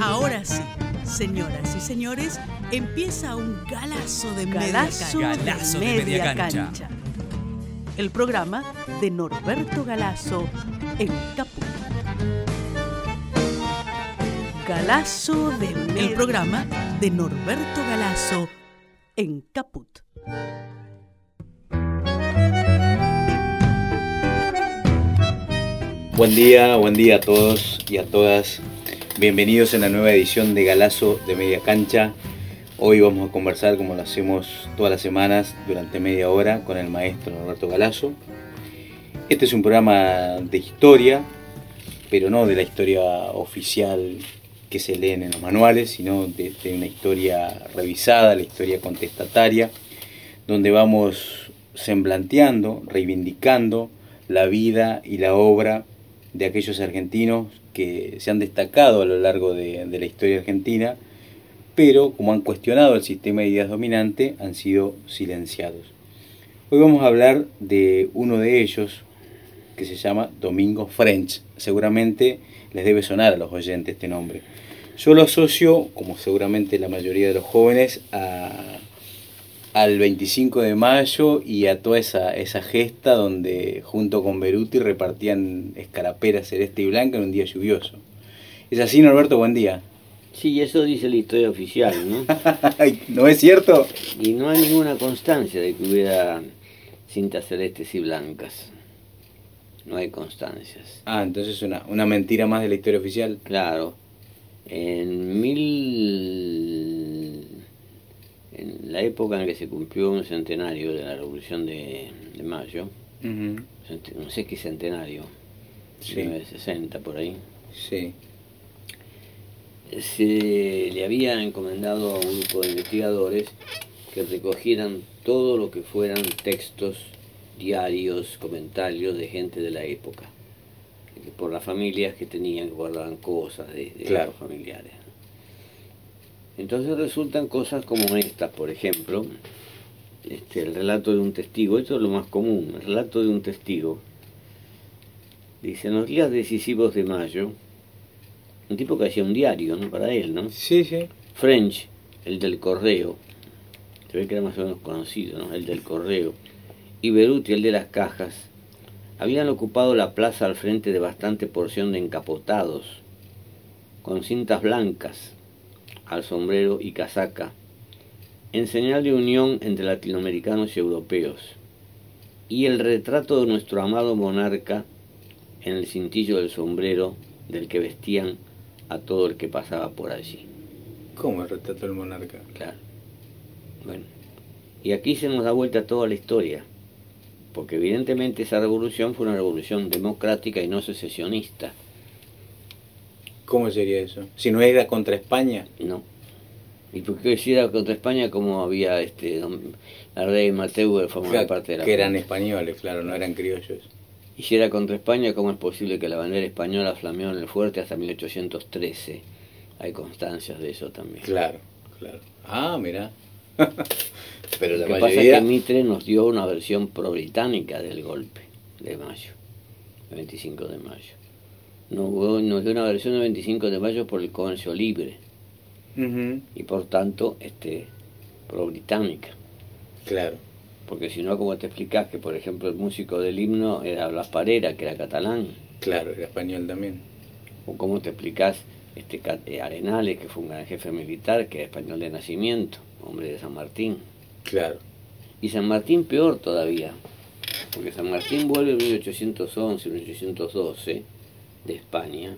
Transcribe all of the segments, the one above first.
Ahora sí, señoras y señores, empieza un galazo de Galazo media de cancha. Galazo de media cancha. El programa de Norberto Galazo en Caput. Galazo de media El programa de Norberto Galazo en Caput. Buen día, buen día a todos y a todas. Bienvenidos en la nueva edición de Galazo de Media Cancha. Hoy vamos a conversar como lo hacemos todas las semanas durante media hora con el maestro Roberto Galazo. Este es un programa de historia, pero no de la historia oficial que se leen en los manuales, sino de, de una historia revisada, la historia contestataria, donde vamos semblanteando, reivindicando la vida y la obra de aquellos argentinos que se han destacado a lo largo de, la historia argentina, pero como han cuestionado el sistema de ideas dominante, han sido silenciados. Hoy vamos a hablar de uno de ellos, que se llama Domingo French. Seguramente les debe sonar a los oyentes este nombre. Yo lo asocio, como seguramente la mayoría de los jóvenes, a, al 25 de mayo y a toda esa, esa gesta donde junto con Beruti repartían escaraperas celeste y blanca en un día lluvioso. ¿Es así, Norberto? Buen día. Sí, eso dice la historia oficial, ¿no? ¿No es cierto? Y no hay ninguna constancia de que hubiera cintas celestes y blancas. No hay constancias. Ah, entonces una, una mentira más de la historia oficial. Claro, en mil... En la época en que se cumplió un centenario de la Revolución de, de Mayo, no sé qué centenario, Sí. 1960 por ahí, Sí. se le había encomendado a un grupo de investigadores que recogieran todo lo que fueran textos, diarios, comentarios de gente de la época, por las familias que tenían que guardaban cosas de, de Claro. los familiares. Entonces resultan cosas como estas, por ejemplo, este, el relato de un testigo, esto es lo más común, el relato de un testigo. Dice, en los días decisivos de mayo, un tipo que hacía un diario, ¿no? Para él, ¿no? Sí, sí. French, el del correo, se ve que era más o menos conocido, ¿no? El del correo, y Beruti, el de las cajas, habían ocupado la plaza al frente de bastante porción de encapotados, con cintas blancas al sombrero y casaca, en señal de unión entre latinoamericanos y europeos, y el retrato de nuestro amado monarca en el cintillo del sombrero del que vestían a todo el que pasaba por allí. ¿Cómo el retrato del monarca? Claro. Bueno, y aquí se nos da vuelta toda la historia, porque evidentemente esa revolución fue una revolución democrática y no secesionista, ¿Cómo sería eso? Si no era contra España. ¿no? Y porque si era contra España, como había este don- la rey Mateo formaba Claro, parte de la que eran españoles, claro, no eran criollos. Y si era contra España, ¿cómo es posible que la bandera española flameó en el fuerte hasta 1813? Hay constancias de eso también. Claro, claro. Ah, mira. Pero la Lo que pasa es que Mitre nos dio una versión pro-británica del golpe de mayo, el 25 de mayo. Nos, dio una versión del 25 de mayo por el comercio libre y por tanto este pro-británica. Claro. Porque si no, como te explicás que, por ejemplo, el músico del himno era Blas Parera, que era catalán? Claro, era español también. ¿O cómo te explicás este, eh, Arenales, que fue un gran jefe militar, que era español de nacimiento, hombre de San Martín? Claro. Y San Martín peor todavía, porque San Martín vuelve en 1811, 1812 de España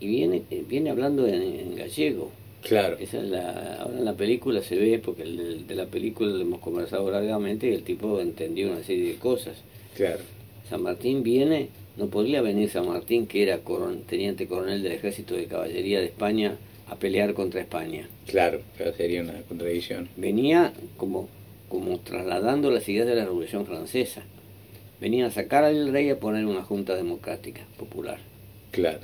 y viene, viene hablando en, en gallego. Claro. Esa es la, ahora en la película se ve, porque el de, de la película lo hemos conversado largamente y el tipo entendió una serie de cosas. Claro. San Martín viene, no podría venir San Martín, que era coron- teniente coronel del ejército de caballería de España, a pelear contra España. Claro, pero sería una contradicción. venía como, como trasladando las ideas de la Revolución Francesa. Venía a sacar al rey a poner una junta democrática popular. Claro.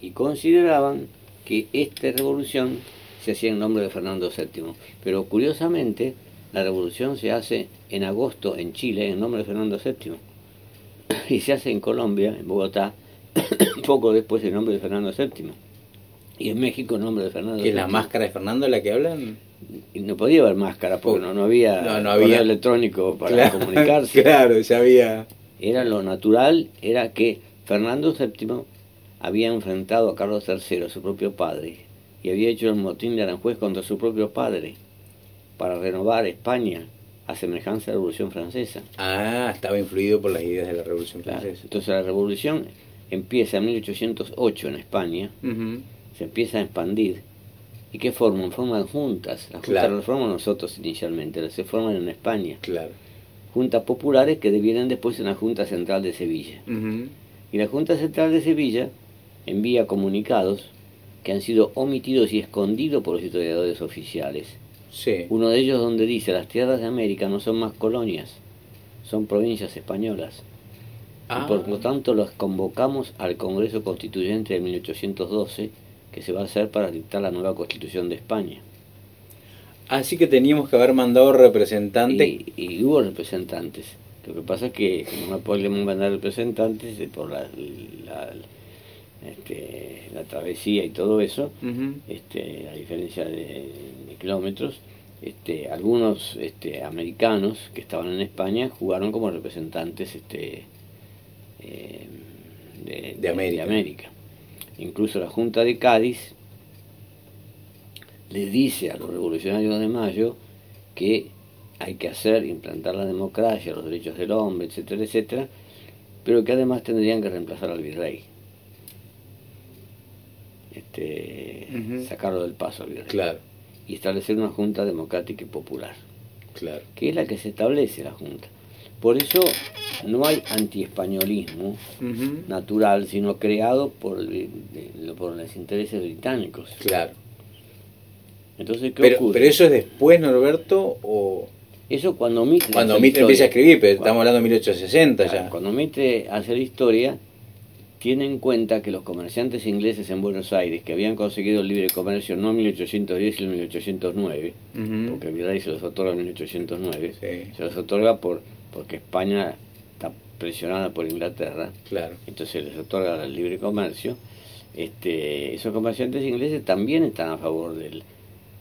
Y consideraban que esta revolución se hacía en nombre de Fernando VII. Pero curiosamente, la revolución se hace en agosto en Chile en nombre de Fernando VII. Y se hace en Colombia, en Bogotá, poco después en nombre de Fernando VII. Y en México el nombre de Fernando ¿Que es la VII. máscara de Fernando la que hablan? No podía haber máscara porque no, no había, No, no había. electrónico para Claro, comunicarse. Claro, ya había... Era lo natural, era que Fernando VII había enfrentado a Carlos III, su propio padre, y había hecho el motín de Aranjuez contra su propio padre para renovar España a semejanza de la Revolución Francesa. Ah, estaba influido por las ideas de la Revolución Claro. Francesa. Entonces la revolución empieza en 1808 en España, se empieza a expandir. ¿Y qué forman? Forman juntas. Las juntas las formamos nosotros inicialmente, las se forman en España. Claro. Juntas populares que devienen después en la Junta Central de Sevilla. Y la Junta Central de Sevilla envía comunicados que han sido omitidos y escondidos por los historiadores oficiales. Sí. Uno de ellos donde dice las tierras de América no son más colonias, son provincias españolas. Ah. Y por lo tanto los convocamos al Congreso Constituyente de 1812 que se va a hacer para dictar la nueva Constitución de España. Así que teníamos que haber mandado representantes. Y, y hubo representantes. Lo que pasa es que no podemos mandar representantes eh, por la, la, este, la travesía y todo eso, este, a diferencia de, de kilómetros, este, algunos este, americanos que estaban en España jugaron como representantes este, eh, de, De América. América. Incluso la Junta de Cádiz le dice a los revolucionarios de Mayo que hay que hacer, implantar la democracia, los derechos del hombre, etcétera, etcétera, pero que además tendrían que reemplazar al virrey. Este, sacarlo del paso al virrey Claro, y establecer una junta democrática y popular, claro. que es la que se establece la junta. Por eso no hay antiespañolismo Ujú. natural, sino creado por, de- por los intereses británicos. Claro. Entonces, ¿qué Pero, ocurre? pero eso es después, Norberto, o Eso cuando Mitre cuando Mitre historia. empieza a escribir, pero Cuando- estamos hablando de 1860 Claro, ya. Cuando Mitre hace la historia, tiene en cuenta que los comerciantes ingleses en Buenos Aires, que habían conseguido el libre comercio no en 1810 sino en 1809, Ujú. porque el virrey se los otorga en 1809, Sí. se los otorga por porque España presionada por Inglaterra, Claro. entonces les otorga el libre comercio. Este, esos comerciantes ingleses también están a favor del,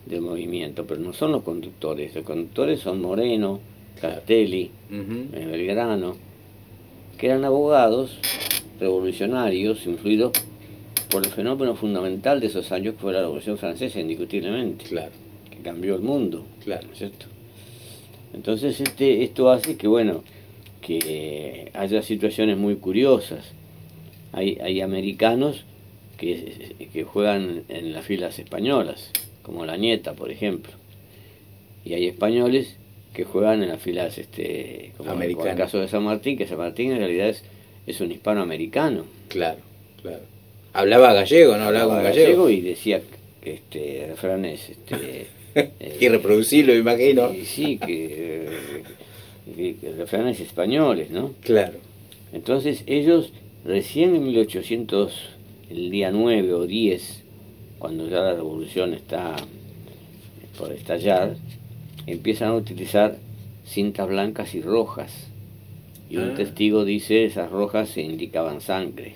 del movimiento, pero no son los conductores. Los conductores son Moreno, Castelli, eh, Belgrano, que eran abogados revolucionarios influidos por el fenómeno fundamental de esos años que fue la Revolución Francesa, indiscutiblemente, Claro, que cambió el mundo. claro. ¿no es cierto? Entonces este, esto hace que, bueno, que haya situaciones muy curiosas. Hay, hay americanos que, que juegan en las filas españolas, como la nieta, por ejemplo. Y hay españoles que juegan en las filas, este, como en el caso de San Martín, que San Martín en realidad es, es un hispanoamericano. Claro, claro. Hablaba gallego, ¿no? Hablaba con gallego. y decía este, refranes este, eh, Irreproducible, me imagino. y sí, que, que- que refranes españoles, ¿no? Claro. Entonces ellos recién en 1800, el día 9 o 10, cuando ya la revolución está por estallar, empiezan a utilizar cintas blancas y rojas. Y un Ah. testigo dice esas rojas se indicaban sangre,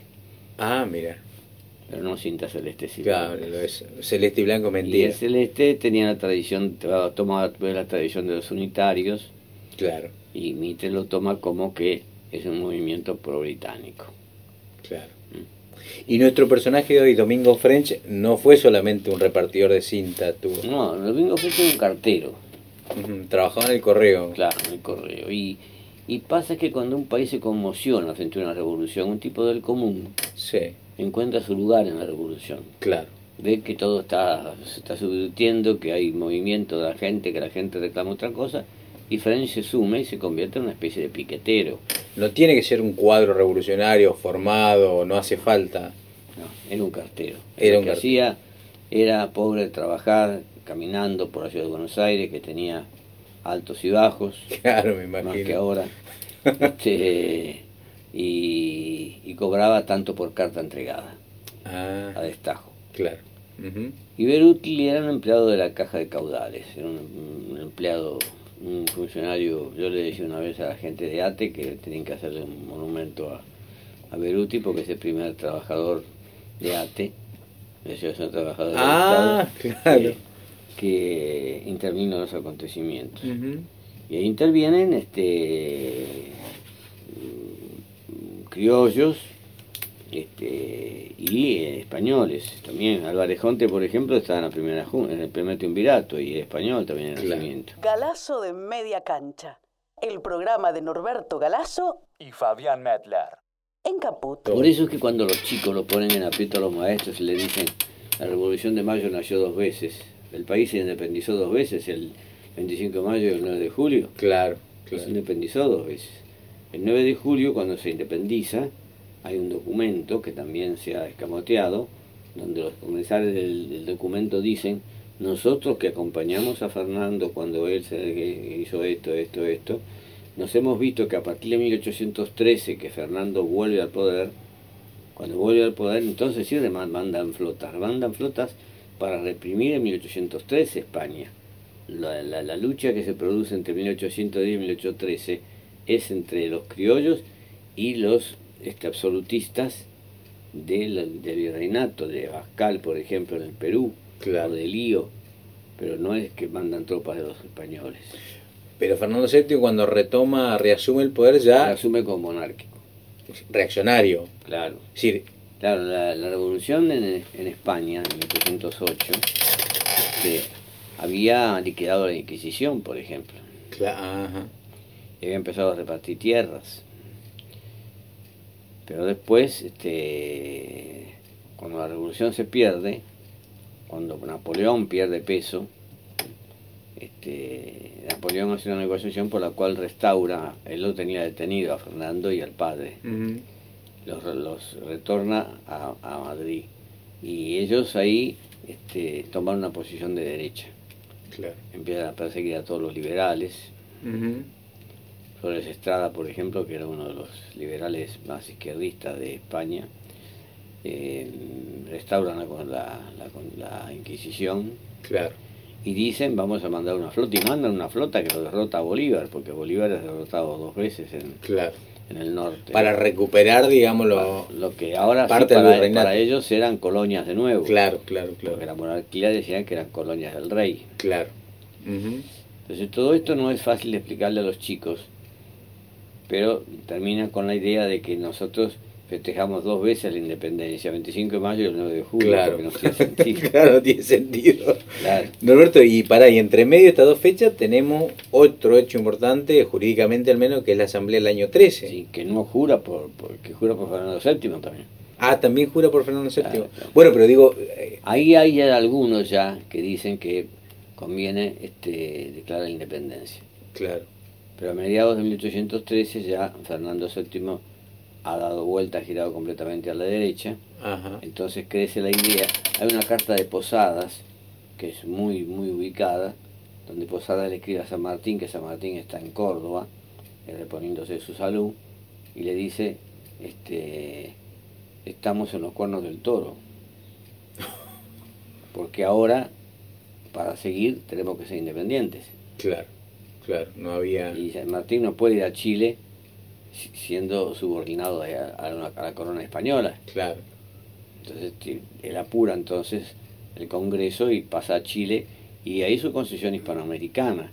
Ah, mira. pero no cintas celestes y Claro, blancas. lo es. Celeste y blanco, Y mentira. el celeste tenía la tradición, tomaba la tradición de los unitarios, Claro, y Mitre lo toma como que es un movimiento pro-británico. claro. Y nuestro personaje de hoy, Domingo French, no fue solamente un repartidor de cinta, tuvo. No, Domingo fue un cartero, Trabajaba en el correo. claro, en el correo. Y, y pasa que cuando un país se conmociona frente a una revolución, un tipo del común Sí, encuentra su lugar en la revolución. claro. Ve que todo está, se está subvirtiendo, que hay movimiento de la gente, que la gente reclama otra cosa, y French se suma y se convierte en una especie de piquetero. No tiene que ser un cuadro revolucionario formado, no hace falta. No, era un cartero. Era Lo un que cartero. hacía era pobre trabajar caminando por la ciudad de Buenos Aires, que tenía altos y bajos, Claro, me más que imagino. ahora. Este, y, y cobraba tanto por carta entregada, a Ah, destajo. claro. Y Beruti era un empleado de la caja de caudales, era un, un empleado, un funcionario, yo le decía una vez a la gente de ATE que tenían que hacerle un monumento a, a Beruti porque es el primer trabajador de ATE Asociación de Trabajadores Ah, del Estado, claro. que, que intervino en los acontecimientos. Y ahí intervienen este, mm, criollos este, y españoles también. Álvarez Jonte, por ejemplo, estaba en, la primera, jun- en el primer triunvirato y español también en el Claro. nacimiento. Galazo de Media Cancha. El programa de Norberto Galazo y Fabián Medler. en Caput. Por eso es que cuando los chicos lo ponen en aprieto a los maestros y le dicen la Revolución de Mayo nació dos veces, el país se independizó dos veces, el 25 de mayo y el 9 de julio, Claro, se claro. independizó dos veces. El 9 de julio, cuando se independiza, hay un documento que también se ha escamoteado, donde los comensales del, documento dicen, nosotros que acompañamos a Fernando cuando él se hizo esto, esto, esto, nos hemos visto que a partir de 1813, que Fernando vuelve al poder, cuando vuelve al poder, entonces sí mandan flotas, mandan flotas para reprimir en 1813 España. La, la- la lucha que se produce entre 1810 y 1813 es entre los criollos y los este, absolutistas del, del virreinato, de Abascal, por ejemplo, en el Perú, Claro. o de Lío, pero no es que mandan tropas de los españoles. Pero Fernando VII cuando retoma, reasume el poder ya asume como monárquico, reaccionario. claro. Es decir, Claro, la, la revolución en, en España, en 1808, este, había liquidado la Inquisición, por ejemplo, cla- ajá. y había empezado a repartir tierras. Pero después, este, cuando la revolución se pierde, cuando Napoleón pierde peso, este, Napoleón hace una negociación por la cual restaura, él lo tenía detenido a Fernando y al padre, Ujú. los, los retorna a, a Madrid. Y ellos ahí este, toman una posición de derecha. Claro. Empiezan a perseguir a todos los liberales. Flores Estrada, por ejemplo, que era uno de los liberales más izquierdistas de España, eh, restauran la, con la, la- la Inquisición Claro. y dicen vamos a mandar una flota y mandan una flota que lo derrota a Bolívar, porque Bolívar es derrotado dos veces en, Claro. en el norte. Para recuperar, digamos, lo... lo que ahora parte para, ellos eran colonias de nuevo. Claro, claro, Porque la claro. monarquía decían que eran colonias del rey. Claro. Ujú. Entonces todo esto no es fácil de explicarle a los chicos, pero termina con la idea de que nosotros festejamos dos veces la independencia, 25 de mayo y el 9 de julio, Claro. porque no tiene sentido. claro, tiene sentido. Claro. Norberto, y para y entre medio de estas dos fechas tenemos otro hecho importante, jurídicamente al menos, que es la asamblea del año 13. Sí, que no jura por, por- que jura por Fernando VII también. Ah, también jura por Fernando VII. Claro, claro. Bueno, pero digo, eh, Ahí hay ya algunos ya que dicen que conviene este, declarar la independencia. claro, Pero a mediados de 1813 ya Fernando VII ha dado vuelta, ha girado completamente a la derecha. ajá, Entonces crece la idea. Hay una carta de Posadas, que es muy, muy ubicada, donde Posadas le escribe a San Martín, que San Martín está en Córdoba, eh, reponiéndose de su salud, y le dice, este, estamos en los cuernos del toro. Porque ahora, para seguir, tenemos que ser independientes. claro, claro, no había... Y San Martín no puede ir a Chile si- siendo subordinado a, a la- a la corona española. Claro, Entonces él apura entonces el Congreso y pasa a Chile y ahí su concesión hispanoamericana.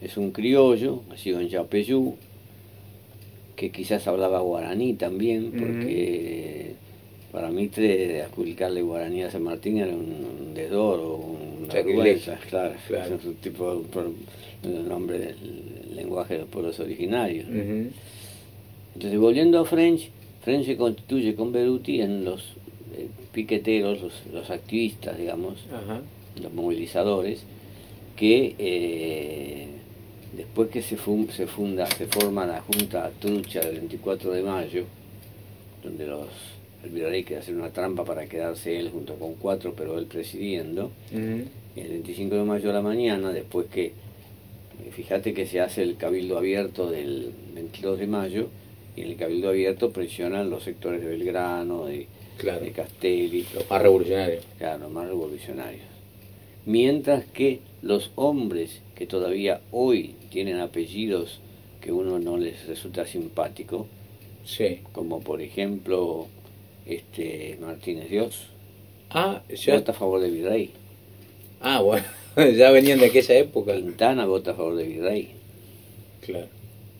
Es un criollo, nacido en Yapeyú, que quizás hablaba guaraní también, porque para Mitre adjudicarle guaraní a San Martín era un, un desdoro, una vergüenza, claro, Claro. es un tipo un nombre del lenguaje de los pueblos originarios. Entonces, volviendo a French, French se constituye con Beruti en los eh, piqueteros, los, los activistas, digamos, los movilizadores, que eh, después que se, fun- se funda, se forma la Junta Trucha del 24 de mayo, donde los, el virrey quiere hacer una trampa para quedarse él junto con cuatro, pero él presidiendo, y el 25 de mayo a la mañana, después que, eh, fíjate que se hace el cabildo abierto del 22 de mayo, y en el cabildo abierto presionan los sectores de Belgrano, de, claro, de Castelli, los más revolucionarios. claro, más revolucionarios. Mientras que los hombres que todavía hoy tienen apellidos que uno no les resulta simpático, Sí, como por ejemplo este Martínez Dios, Ah, ya. Vota a favor de Virrey. Ah, bueno, ya venían de aquella época. Quintana vota a favor de Virrey. Claro.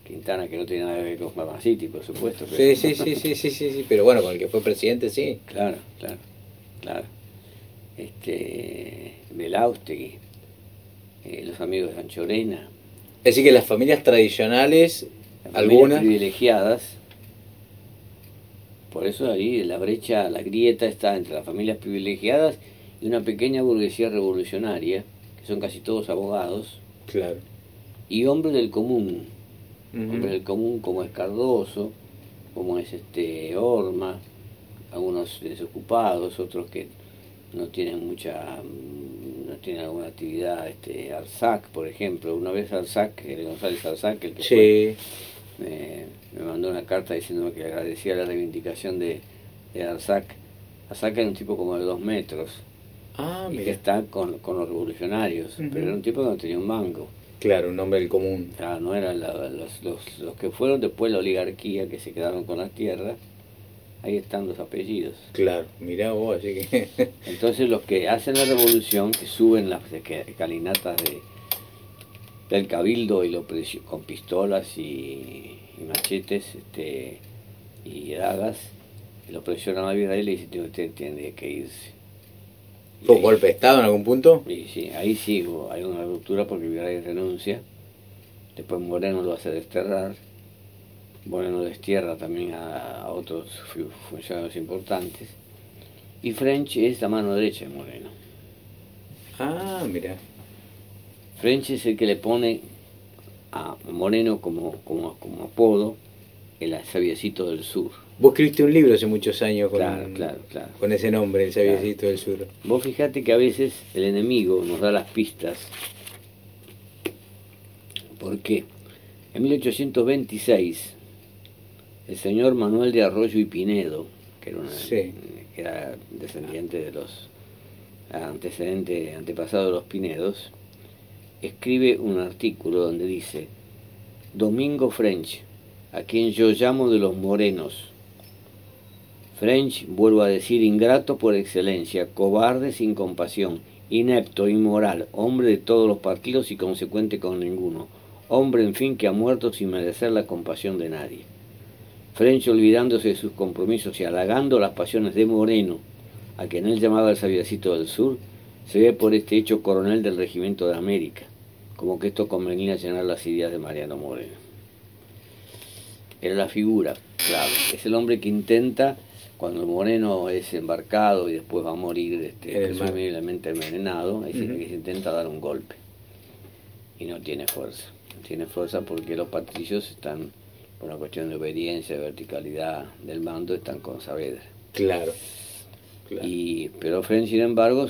Quintana, que no tiene nada que ver con Mamá City, por supuesto. Sí, pero- sí, sí, sí, sí, sí, sí, pero bueno, con el que fue presidente, sí. Claro, claro, claro. Este, Belaustegui, eh, los amigos de Anchorena, Es decir, que las familias tradicionales, las familias algunas, privilegiadas. Por eso ahí la brecha, la grieta está entre las familias privilegiadas y una pequeña burguesía revolucionaria, que son casi todos abogados, claro. y hombres del común, Ujú. hombres del común como es Cardoso, como es este Orma, algunos desocupados, otros que no tienen mucha, mm, no tienen alguna actividad, este Arzac, por ejemplo, una vez Arzac, el González Arzac, el que fue, Sí, me, me mandó una carta diciéndome que agradecía la reivindicación de, de Arzac. Arzac era un tipo como de dos metros, ah, y que está con, con los revolucionarios, pero era un tipo que no tenía un mango. claro, un hombre del común. Claro, no eran la- los, los, los que fueron después la oligarquía que se quedaron con las tierras, ahí están los apellidos. Claro, mirá vos, así que... Entonces los que hacen la revolución, que suben las esca- escalinatas de, del cabildo y lo con pistolas y, y machetes este, y dagas, lo presionan a Virrey y le dicen, usted tiene que irse. ¿Fue golpe de Estado en algún punto? y sí, ahí sí hubo- hay una ruptura porque Virrey renuncia. Después Moreno lo hace desterrar. Moreno destierra también a, a otros fu- funcionarios importantes. Y French es la mano derecha de Moreno. Ah, mira. French es el que le pone a Moreno como, como, como apodo el sabiecito del sur. Vos escribiste un libro hace muchos años con, Claro, claro, claro. con ese nombre, el sabiecito del sur. Vos fijate que a veces el enemigo nos da las pistas. ¿Por qué? En 1826, el señor Manuel de Arroyo y Pinedo, que era, una- Sí. que era descendiente de los antecedentes, antepasados de los Pinedos, escribe un artículo donde dice, Domingo French, a quien yo llamo de los morenos, French, vuelvo a decir, ingrato por excelencia, cobarde sin compasión, inepto, inmoral, hombre de todos los partidos y consecuente con ninguno, hombre en fin que ha muerto sin merecer la compasión de nadie. French, olvidándose de sus compromisos y halagando las pasiones de Moreno, a quien él llamaba el sabiacito del sur, se ve por este hecho coronel del regimiento de América, como que esto convenía llenar las ideas de Mariano Moreno. Era la figura, claro, es el hombre que intenta, cuando Moreno es embarcado y después va a morir este, presumiblemente envenenado, es el Ujú. que se intenta dar un golpe y no tiene fuerza. No tiene fuerza porque los patricios están, por una cuestión de obediencia, de verticalidad del mando, están con Saavedra. Claro. claro. Y, pero Fren, sin embargo,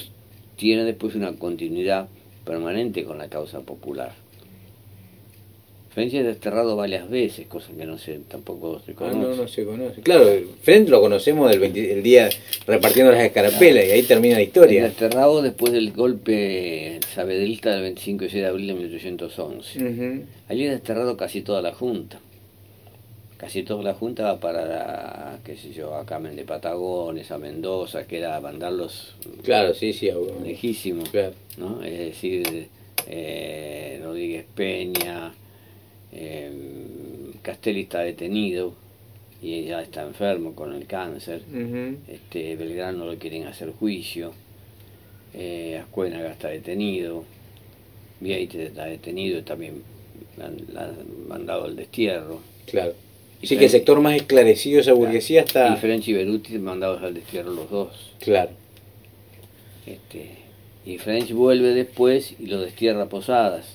tiene después una continuidad permanente con la causa popular. Fren es desterrado varias veces, cosa que no sé, tampoco se Ah, conoce. no, no se conoce. Claro, Frente lo conocemos del 20 el día repartiendo las escarapelas y ahí termina la Es historia. desterrado después del golpe sabedrista del 25 y 6 de abril de 1811. Ujú. Allí es desterrado casi toda la Junta. Casi toda la Junta va para, qué sé yo, a Carmen de Patagones, a Mendoza, que era mandarlos Claro, sí, sí. lejísimos. Claro. ¿no? Es decir, eh, Rodríguez Peña, eh, Castelli está detenido y ya está enfermo con el cáncer. Este, Belgrano lo quieren hacer juicio, eh, Ascuénaga está detenido, Vieites está detenido y también han, han mandado el destierro. Claro. Y Sí que el sector más esclarecido de esa burguesía Y está... French y Beruti mandados al destierro los dos. Claro. Este, y French vuelve después y lo destierra a Posadas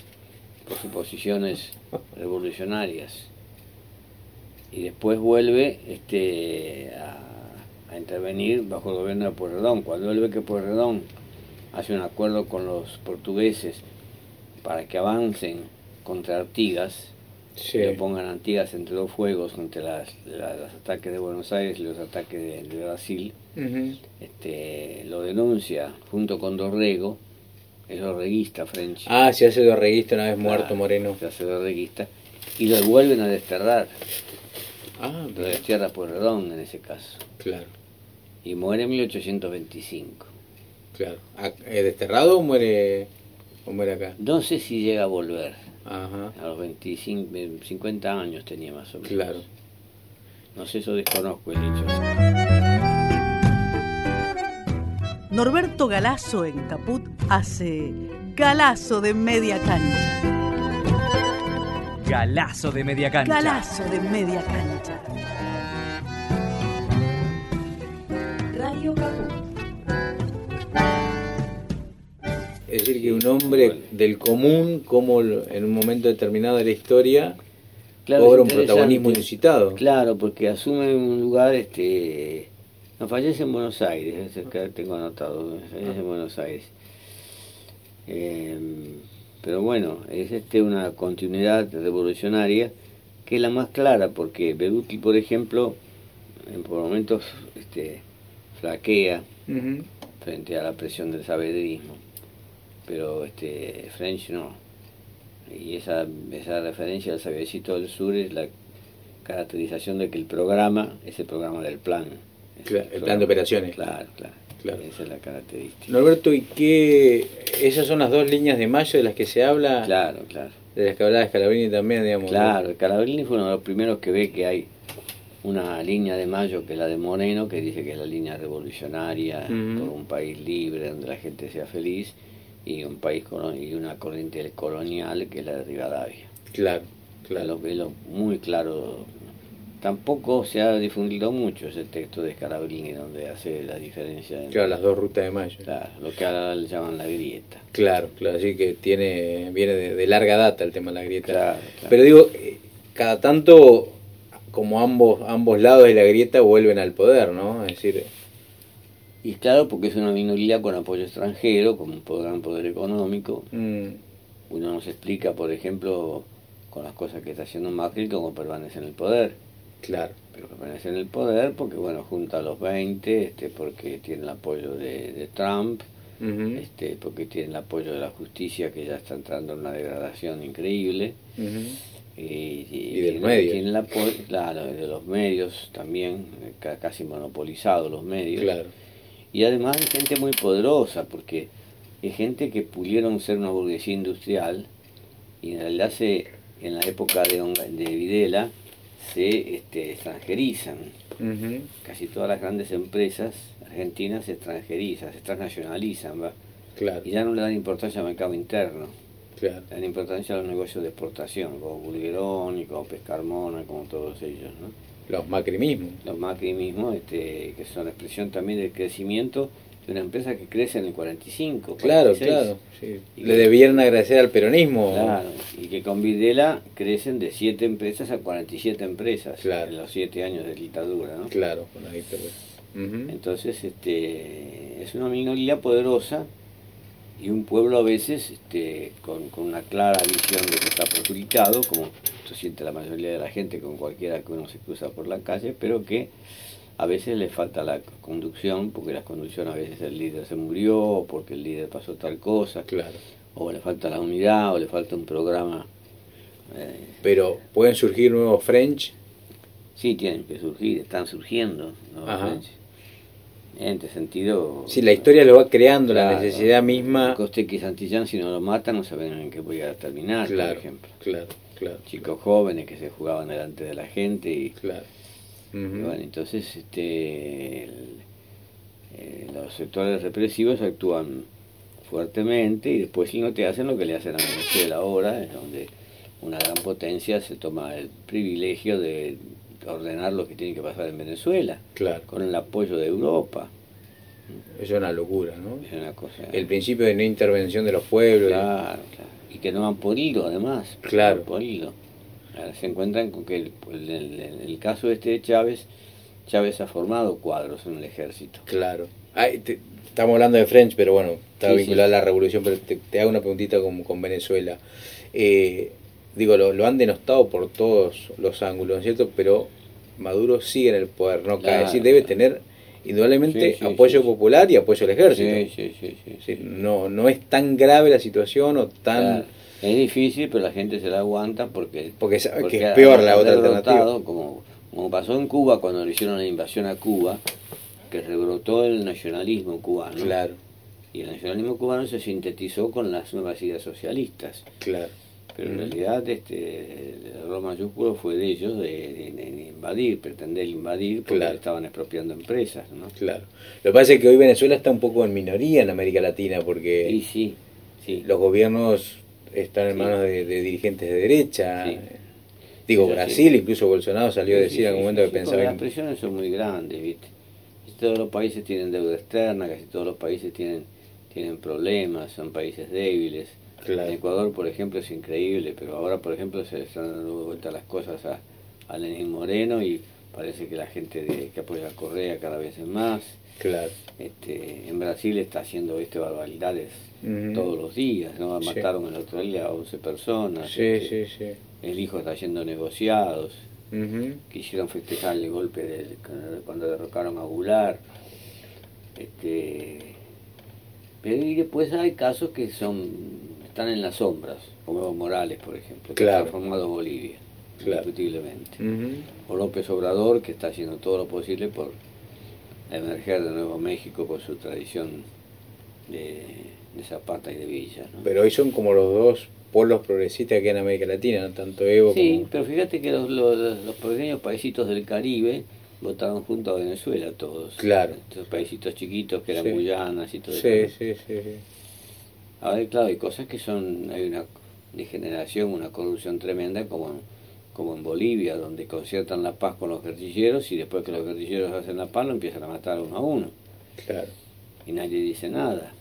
por sus posiciones revolucionarias. Y después vuelve este, a, a intervenir bajo el gobierno de Pueyrredón. Cuando él ve que Pueyrredón hace un acuerdo con los portugueses para que avancen contra Artigas, Sí. lo pongan Artigas entre dos fuegos, entre las, la- los ataques de Buenos Aires y los ataques de- de Brasil, este, lo denuncia junto con Dorrego, es dorreguista French. Ah, se hace de reguista una vez Ah, muerto Moreno. Se hace dorreguista. Y lo vuelven a desterrar. Ah, Lo destierra Pueyrredón en ese caso. claro. Y muere en 1825. Claro. ¿A- ¿Es desterrado o muere, o muere acá? No sé si llega a volver. Ajá. A los 25, eh, 50 años tenía más o menos. Claro. No sé, eso desconozco el hecho. Norberto Galazo en Caput hace Galazo de media cancha. Galazo de media cancha. Galazo de media cancha. Es decir, que un hombre del común, como en un momento determinado de la historia, Claro, cobra un protagonismo inusitado. Claro, porque asume un lugar, este, no fallece en Buenos Aires, es el que tengo anotado, fallece en Buenos Aires. Eh, pero bueno, es este una continuidad revolucionaria que es la más clara, porque Beruti, por ejemplo, en por momentos este, flaquea frente a la presión del sabedrismo, pero este French no. Y esa, esa referencia al sabiecito del sur es la caracterización de que el programa es el programa del plan. Claro, el plan programa- de operaciones. Claro, claro, Claro. Esa es la característica. Norberto, ¿y qué? Esas son las dos líneas de mayo de las que se habla, Claro, claro. de las que hablaba Scalabrini también, digamos. Claro, Carabellini fue uno de los primeros que ve que hay una línea de Mayo que es la de Moreno, que dice que es la línea revolucionaria por un país libre donde la gente sea feliz y un país y una corriente colonial que es la de Rivadavia. Claro, Claro. Lo, lo muy claro. Tampoco se ha difundido mucho ese texto de Scalabrini donde hace la diferencia entre Claro, las dos rutas de mayo. claro, lo que ahora le llaman la grieta. Claro, claro, así que tiene, viene de, de larga data el tema de la grieta. Claro, claro. Pero digo, eh, cada tanto, como ambos, ambos lados de la grieta vuelven al poder, ¿no? Es decir, Y claro, porque es una minoría con apoyo extranjero, con un gran poder económico. mm, Uno nos explica, por ejemplo, con las cosas que está haciendo Macri, cómo permanece en el poder. claro, Pero permanece en el poder porque, bueno, junta a los 20, este, porque tiene el apoyo de, de Trump, este, porque tiene el apoyo de la justicia, que ya está entrando en una degradación increíble. ujú. Y, Y del tiene- medio. Tiene el apoyo, claro, de los medios también, eh, ca- casi monopolizados los medios. claro, Y además hay gente muy poderosa, porque es gente que pudieron ser una burguesía industrial y en realidad se, en la época de, Onga- de Videla se este, extranjerizan. Casi todas las grandes empresas argentinas se extranjerizan, se transnacionalizan, ¿va? claro, y ya no le dan importancia al mercado interno, claro, le dan importancia a los negocios de exportación, como Bulgeroni, como Pescarmona, como todos ellos. ¿no? Los Macri mismos. los Macri mismos, este, que son la expresión también del crecimiento de una empresa que crece en el 45. Claro, 46. claro. sí. Y Le que- debieron agradecer al peronismo. Claro, y que con Videla crecen de 7 empresas a 47 empresas Claro. en los 7 años de dictadura. ¿no? Claro, con la dictadura. Entonces, este, es una minoría poderosa y un pueblo a veces este, con, con una clara visión de que está perjudicado, como se siente la mayoría de la gente con cualquiera que uno se cruza por la calle, pero que a veces le falta la conducción, porque la conducción a veces el líder se murió, o porque el líder pasó tal cosa, Claro. o le falta la unidad, o le falta un programa. eh, Pero pueden surgir nuevos French. sí, tienen que surgir, están surgiendo. ¿no? Ajá. En este sentido... Si la historia lo va creando, la necesidad misma. Coste que Santillán, si no lo matan, no saben en qué voy a terminar, Claro, por ejemplo. claro, claro, Chicos jóvenes que se jugaban delante de la gente y, claro. y bueno, entonces este, el- eh, los sectores represivos actúan fuertemente y después si no te hacen lo que le hacen a Venezuela ahora, es donde una gran potencia se toma el privilegio de ordenar lo que tiene que pasar en Venezuela, Claro. con el apoyo de Europa. Eso es una locura, ¿no? Es una cosa... El principio de no intervención de los pueblos. Claro, claro. Y que no han podido, además. Claro. Han podido. Ahora se encuentran con que el, el, caso este de Chávez, Chávez ha formado cuadros en el ejército. Claro. Ay, te- estamos hablando de French, pero bueno, está Sí, sí. a la revolución, pero te, te hago una preguntita con, con Venezuela. Eh, digo, lo, lo han denostado por todos los ángulos, ¿no es cierto? Pero Maduro sigue en el poder, no cae. Es decir, debe claro. tener indudablemente Sí, sí, apoyo sí, popular y apoyo al ejército. No, no es tan grave la situación o tan... Claro. Es difícil, pero la gente se la aguanta porque... Porque sabe porque que es peor la otra alternativa. Como, como pasó en Cuba cuando le hicieron la invasión a Cuba, que rebrotó el nacionalismo cubano. Claro. Y el nacionalismo cubano se sintetizó con las nuevas ideas socialistas. Claro. Pero en Ujú. realidad este, el error mayúsculo fue de ellos de, de- de invadir, pretender invadir porque Claro. estaban expropiando empresas. ¿no? Claro. Lo que pasa es que hoy Venezuela está un poco en minoría en América Latina porque sí, sí. los gobiernos están en manos de, de dirigentes de derecha. Digo. Brasil, incluso Bolsonaro salió a decir en algún momento que pensaba Las presiones son muy grandes, ¿viste? Casi Todos los países tienen deuda externa, casi todos los países tienen, tienen problemas, son países débiles. Claro. En Ecuador, por ejemplo, es increíble, pero ahora, por ejemplo, se están dando vuelta las cosas a, a Lenín Moreno y parece que la gente de, que apoya a Correa cada vez es más. Claro. Este, en Brasil está haciendo este barbaridades todos los días, ¿no? Sí. Mataron el otro día a 11 personas. Sí, este, sí, sí. El hijo está yendo negociados quisieron festejar el golpe del, cuando derrocaron a Goulart. Este, pero y después hay casos que son están en las sombras, como Evo Morales, por ejemplo, que Claro. ha transformado Bolivia, Claro. indiscutiblemente. O López Obrador, que está haciendo todo lo posible por emerger de nuevo México con su tradición de, de Zapata y de Villa. ¿no? Pero hoy son como los dos polos progresistas que hay en América Latina, ¿no? tanto Evo Sí, como... pero fíjate que los, los, los pequeños paisitos del Caribe votaron junto a Venezuela todos. Claro. Estos paisitos chiquitos que eran Sí. Guyanas y todo Sí, eso. sí, sí, sí. A ver, claro, hay cosas que son, hay una degeneración, una corrupción tremenda como, como en Bolivia, donde conciertan la paz con los guerrilleros y después que los guerrilleros hacen la paz lo empiezan a matar uno a uno Claro. y nadie dice nada.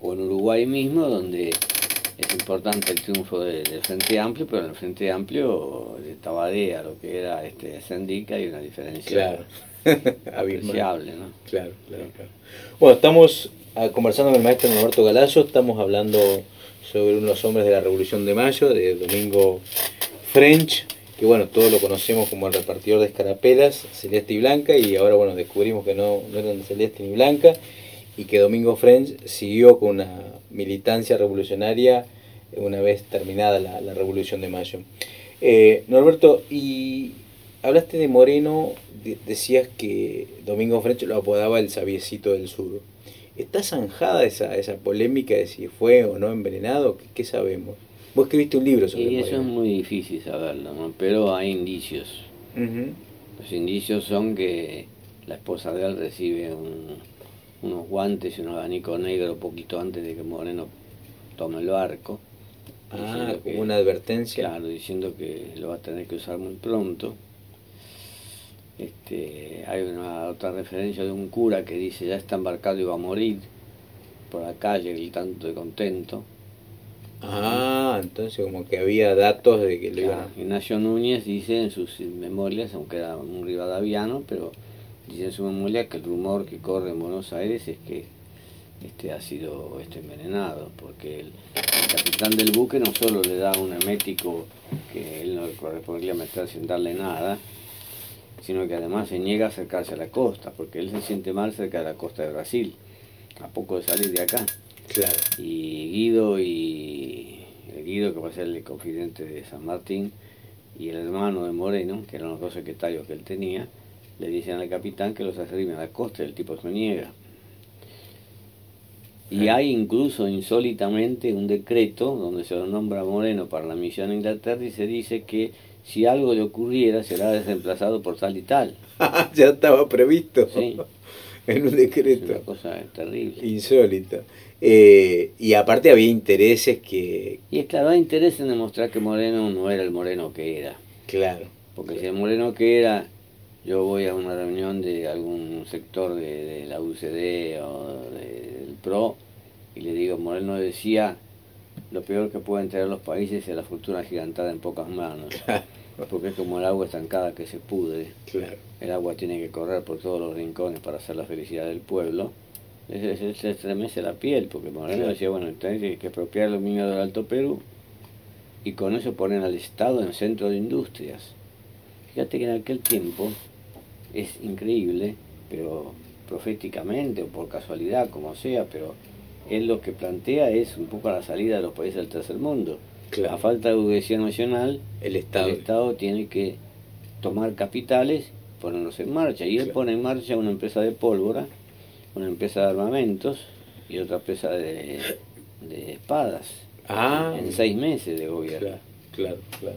O en Uruguay mismo, donde es importante el triunfo de- del Frente Amplio, pero en el Frente Amplio de Tabadea, lo que era este Sendica, hay una diferencia Claro. Apreciable, ¿no? Claro, claro, claro. Bueno, estamos conversando con el maestro Norberto Galazo, estamos hablando sobre uno los hombres de la Revolución de Mayo, de Domingo French, que bueno, todos lo conocemos como el repartidor de escarapelas, celeste y blanca, y ahora bueno, descubrimos que no, eran celeste ni blanca, y que Domingo French siguió con una militancia revolucionaria una vez terminada la, Revolución de Mayo. Eh, Norberto, y hablaste de Moreno, de- decías que Domingo French lo apodaba el sabiecito del sur. ¿Está zanjada esa, esa polémica de si fue o no envenenado? ¿Qué, qué sabemos? Vos escribiste un libro sobre Y eso es muy difícil saberlo, ¿no? Pero hay indicios. Ujú. Los indicios son que la esposa de él recibe un- unos guantes y un abanico negro poquito antes de que Moreno tome el barco. Ah, como que- una advertencia. Claro, diciendo que lo va a tener que usar muy pronto. Este, hay una otra referencia de un cura que dice ya está embarcado y va a morir por la calle gritando de contento. Ah, entonces como que había datos de que lo iban a... Ignacio Núñez dice en sus memorias, aunque era un rivadaviano, pero dice en su memoria que el rumor que corre en Buenos Aires es que este ha sido este envenenado, porque el, el capitán del buque no solo le da un emético que él no le correspondía meter sin darle nada, sino que además se niega a acercarse a la costa, porque él se siente mal cerca de la costa de Brasil, a poco de salir de acá. Claro. Y Guido y el Guido que va a ser el confidente de San Martín y el hermano de Moreno, que eran los dos secretarios que él tenía, le dicen al capitán que los acerquen a la costa, y el tipo se niega. Y hay incluso insólitamente un decreto donde se lo nombra Moreno para la misión a Inglaterra y se dice que si algo le ocurriera será desemplazado por tal y tal. ya estaba previsto Sí. en un Es una decreto. cosa terrible. Insólito. Eh, y aparte había intereses que... Y es claro, hay interés en demostrar que Moreno no era el Moreno que era. Claro. Porque si el Moreno que era, yo voy a una reunión de algún sector de, de la UCD o de- del PRO y le digo, Moreno decía, lo peor que pueden tener los países es la fortuna gigantada en pocas manos. Porque es como el agua estancada que se pudre. Claro. El agua tiene que correr por todos los rincones para hacer la felicidad del pueblo. Se, se, estremece la piel, porque Moreno Claro. decía, bueno, hay que expropiar los mineros del Alto Perú y con eso ponen al Estado en centro de industrias. Fíjate que en aquel tiempo es increíble, pero proféticamente o por casualidad, como sea, pero él lo que plantea es un poco la salida de los países del tercer mundo. Claro. A falta de burguesía nacional, El Estado. el Estado tiene que tomar capitales, ponerlos en marcha. Y él Claro. pone en marcha una empresa de pólvora, una empresa de armamentos, y otra presa de, de espadas. Ah, en seis meses de gobierno. claro, claro, claro.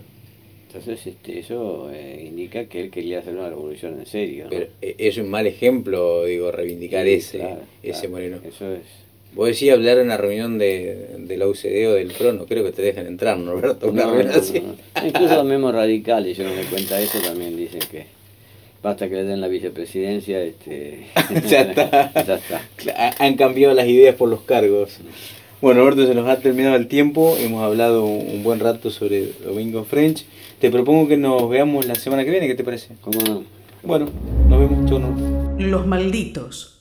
Entonces este, eso eh, indica que él quería hacer una revolución en serio. ¿no? Pero eh, es un mal ejemplo, digo, reivindicar Sí, ese, ese. Moreno. Eso es. Vos decías hablar en una reunión de, de la UCD o del PRO, no creo que te dejen entrar, Norberto, una No, reunión no, así. no. Incluso los mismos radicales, yo no me cuenta eso, también dicen que basta que le den la vicepresidencia, este, ya está. ya está. Han cambiado las ideas por los cargos. Bueno, Roberto, se nos ha terminado el tiempo. Hemos hablado un buen rato sobre Domingo French. Te propongo que nos veamos la semana que viene. ¿Qué te parece? ¿Cómo no? Bueno, nos vemos. Chau, Norberto. Los malditos.